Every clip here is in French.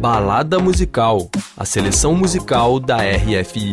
Balada Musical, a seleção musical da RFI.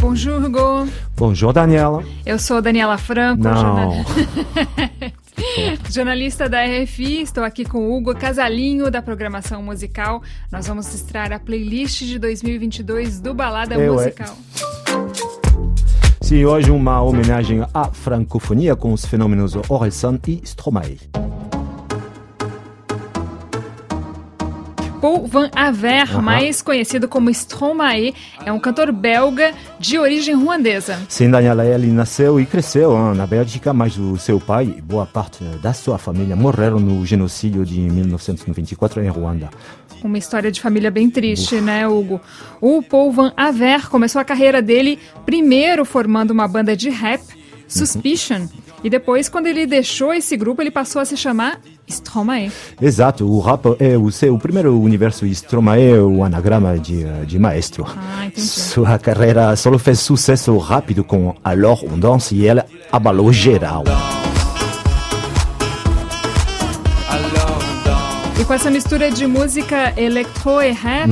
Bonjour, Hugo. Bonjour, Daniela. Eu sou Daniela Franco. Não. jornal- Jornalista da RFI, estou aqui com o Hugo Casalinho, da programação musical. Nós vamos extrair a playlist de 2022 do Balada Eu, é. Musical. Sim, hoje uma homenagem à francofonia com os fenômenos Orelsan e Stromae. Paul Van Aver, mais conhecido como Stromae, é um cantor belga de origem ruandesa. Sim, Daniela, ele nasceu e cresceu hein, na Bélgica, mas o seu pai e boa parte da sua família morreram no genocídio de 1994 em Ruanda. Uma história de família bem triste, né, Hugo? O Paul Van Aver começou a carreira dele primeiro formando uma banda de rap, Suspicion, e depois, quando ele deixou esse grupo, ele passou a se chamar Stromae. Exato, o rap é o seu primeiro universo Stromae é o anagrama de, de maestro. Ah. Sua carreira só fez sucesso rápido com Alors on danse e ela abalou geral. E com essa mistura de música electro e rap,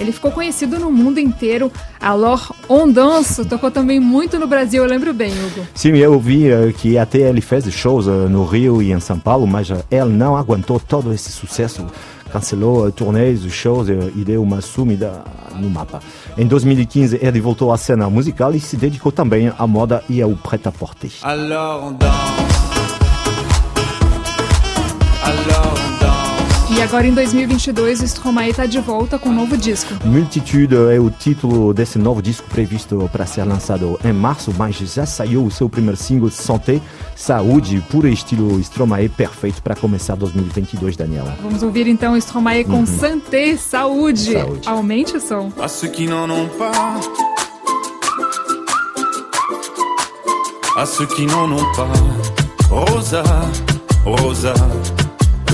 ele ficou conhecido no mundo inteiro. Alors, On Danse tocou também muito no Brasil, eu lembro bem, Hugo. Sim, eu vi que até ele fez shows eh, no Rio e em São Paulo, mas eh, ele não aguentou todo esse sucesso. Cancelou eh, turnês, shows e deu uma sumida no mapa. Em 2015, ele voltou à cena musical e se dedicou também à moda e ao prêt-à-porter. Alors on danse. Alors. E agora em 2022, o Stromae está de volta com um novo disco. Multitude é o título desse novo disco previsto para ser lançado em março, mas já saiu o seu primeiro single, Santé, Saúde, puro estilo Stromae, perfeito para começar 2022, Daniela. Vamos ouvir então o Stromae com Santé, saúde. Saúde. Aumente o som. À ceux qui n'en ont pas. À ceux qui n'en ont pas. Rosa, Rosa.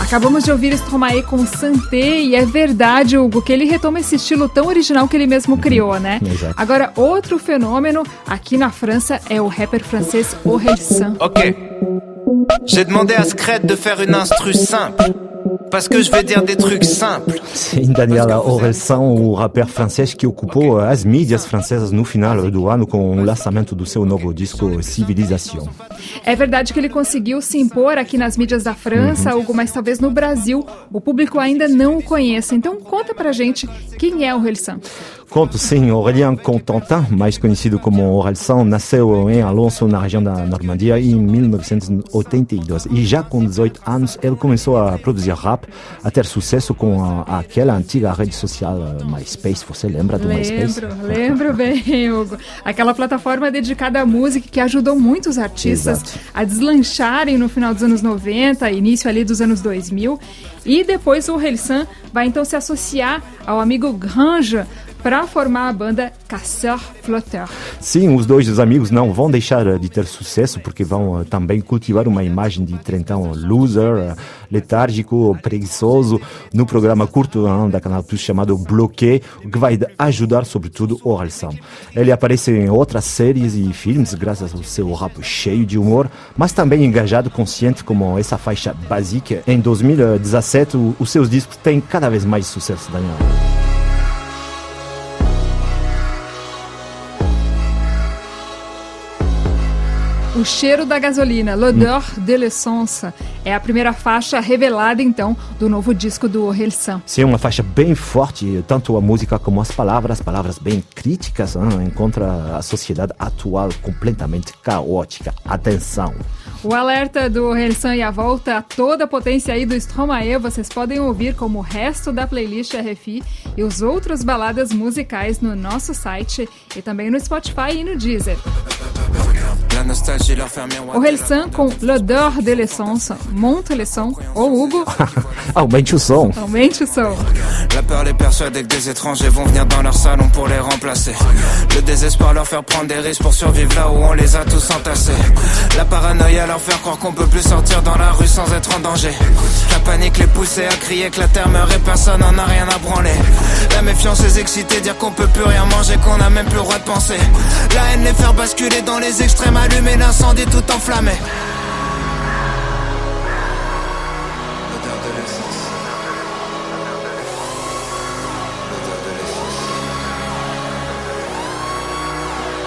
Acabamos de ouvir Stromae com Santé e é verdade, Hugo, que ele retoma esse estilo tão original que ele mesmo criou, né? Exato. Agora, outro fenômeno aqui na França é o rapper francês Orelsan. Ok. J'ai demandé à Scred de faire une instru simple. Parce que je vais dire des trucs simples. Sim, Daniela Orelsan, o rapper francês que ocupou as mídias francesas no final do ano com o lançamento do seu novo disco Civilização. É verdade que ele conseguiu se impor aqui nas mídias da França, Hugo, mas talvez no Brasil o público ainda não o conheça. Então conta pra gente quem é o Orelsan. Conto sim, Aurélien Contentin, mais conhecido como Orelsan, nasceu em Alonso, na região da Normandia, em 1982. E já com 18 anos, ele começou a produzir rap, a ter sucesso com a, aquela antiga rede social eh, MySpace. Você lembra do MySpace? Lembro, lembro bem, Hugo. Aquela plataforma dedicada à música que ajudou muitos artistas Exato. a deslancharem no final dos anos 90, início ali dos anos 2000. E depois o Relsan vai então se associar ao amigo Grange para formar a banda Casseur Flotteur. Sim, os dois amigos não vão deixar eh, de ter sucesso porque vão eh, também cultivar uma imagem de trentão loser, eh, letárgico, preguiçoso no programa curto da Canal Plus chamado Bloqué, o que vai ajudar sobretudo o Orelsan. Ele aparece em outras séries e filmes graças ao seu rap cheio de humor, mas também engajado, consciente como essa faixa básica. Em 2017, o- os seus discos têm cada vez mais sucesso, Daniel. O Cheiro da Gasolina, L'Odeur de l'Essence, é a primeira faixa revelada, então, do novo disco do Relsan. Sim, uma faixa bem forte, tanto a música como as palavras, palavras bem críticas, hein, contra a sociedade atual completamente caótica. Atenção! O alerta do Relsan e a volta a toda a potência aí do Stromae vocês podem ouvir como o resto da playlist RFI e os outros baladas musicais no nosso site e também no Spotify e no Deezer. O com L'odeur de l'essence monte le son. Oh Hugo Aumente o som. Aumente o som. La peur les persuade que des étrangers vont venir dans leur salon pour les remplacer. Le désespoir leur faire prendre des risques pour survivre là où on les a tous entassés. La paranoïa leur faire croire qu'on peut plus sortir dans la rue sans être en danger. La panique les pousser à crier que la terre meurt et personne n'en a rien à branler. La méfiance les exciter, dire qu'on peut plus rien manger, qu'on a même plus le droit de penser. La haine les faire basculer dans les extrêmes, allumer l'incendie tout enflammé.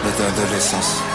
L'odeur de l'essence.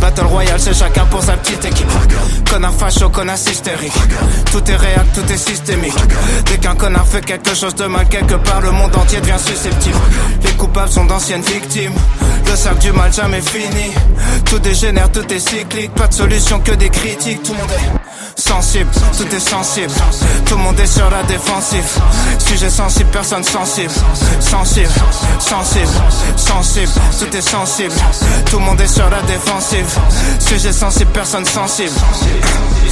Battle Royale, c'est chacun pour sa petite équipe. Connard facho, connard hystérique. Tout est réel, tout est systémique. Dès qu'un connard fait quelque chose de mal quelque part, le monde entier devient susceptible. Les coupables sont d'anciennes victimes. Le sac du mal jamais fini. Tout dégénère, tout est cyclique. Pas de solution que des critiques. Tout le monde est sensible, tout est sensible. Tout le monde est sur la défensive. Sujet sensible, personne sensible. Sensible, sensible, sensible. Tout est sensible. Tout le monde est sur la défensive. Sujet sensible, personne sensible.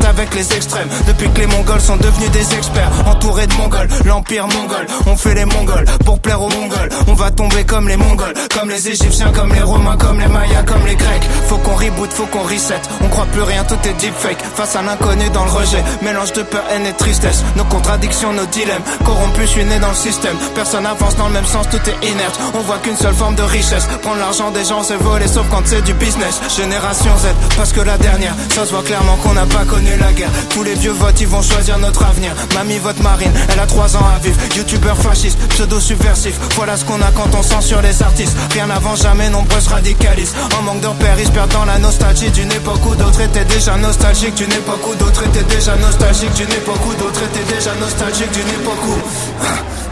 avec les extrêmes. Depuis que les mongols sont devenus des experts, entourés de mongols, l'empire mongol. On fait les mongols pour plaire aux mongols. On va tomber comme les mongols, comme les égyptiens, comme les romains, comme les mayas, comme les grecs. Faut qu'on reboot, faut qu'on reset. On croit plus rien, tout est deepfake. Face à l'inconnu dans le rejet, mélange de peur, haine et tristesse. Nos contradictions, nos dilemmes. Corrompus, je suis né dans le système. Personne avance dans le même sens, tout est inerte. On voit qu'une seule forme de richesse. Prendre l'argent des gens, c'est voler, sauf quand c'est du business. Génération Z, parce que la dernière, ça se voit clairement qu'on n'a pas connu la guerre. Tous les vieux votes, ils vont choisir notre avenir. Mamie vote marine, elle a 3 ans à vivre. Youtubeur fasciste, pseudo subversif. Voilà ce qu'on a quand on censure les artistes. Rien n'avance jamais, nombreux se radicalisent. En manque de repères, ils la nostalgie d'une époque où d'autres étaient déjà nostalgiques. D'une époque où d'autres étaient déjà nostalgiques. D'une époque où d'autres étaient déjà nostalgiques. D'une époque où.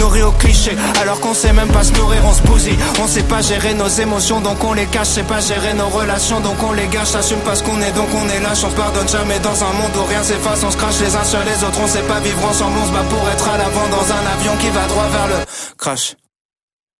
nourris au cliché. Alors qu'on sait même pas se nourrir, on se bousille. On sait pas gérer nos émotions donc on les cache, c'est pas gérer nos relations donc on les gâche, assume pas ce qu'on est donc on est lâche, on se pardonne jamais dans un monde où rien s'efface, on se crache les uns sur les autres, on sait pas vivre ensemble, on se bat pour être à l'avant dans un avion qui va droit vers le crash.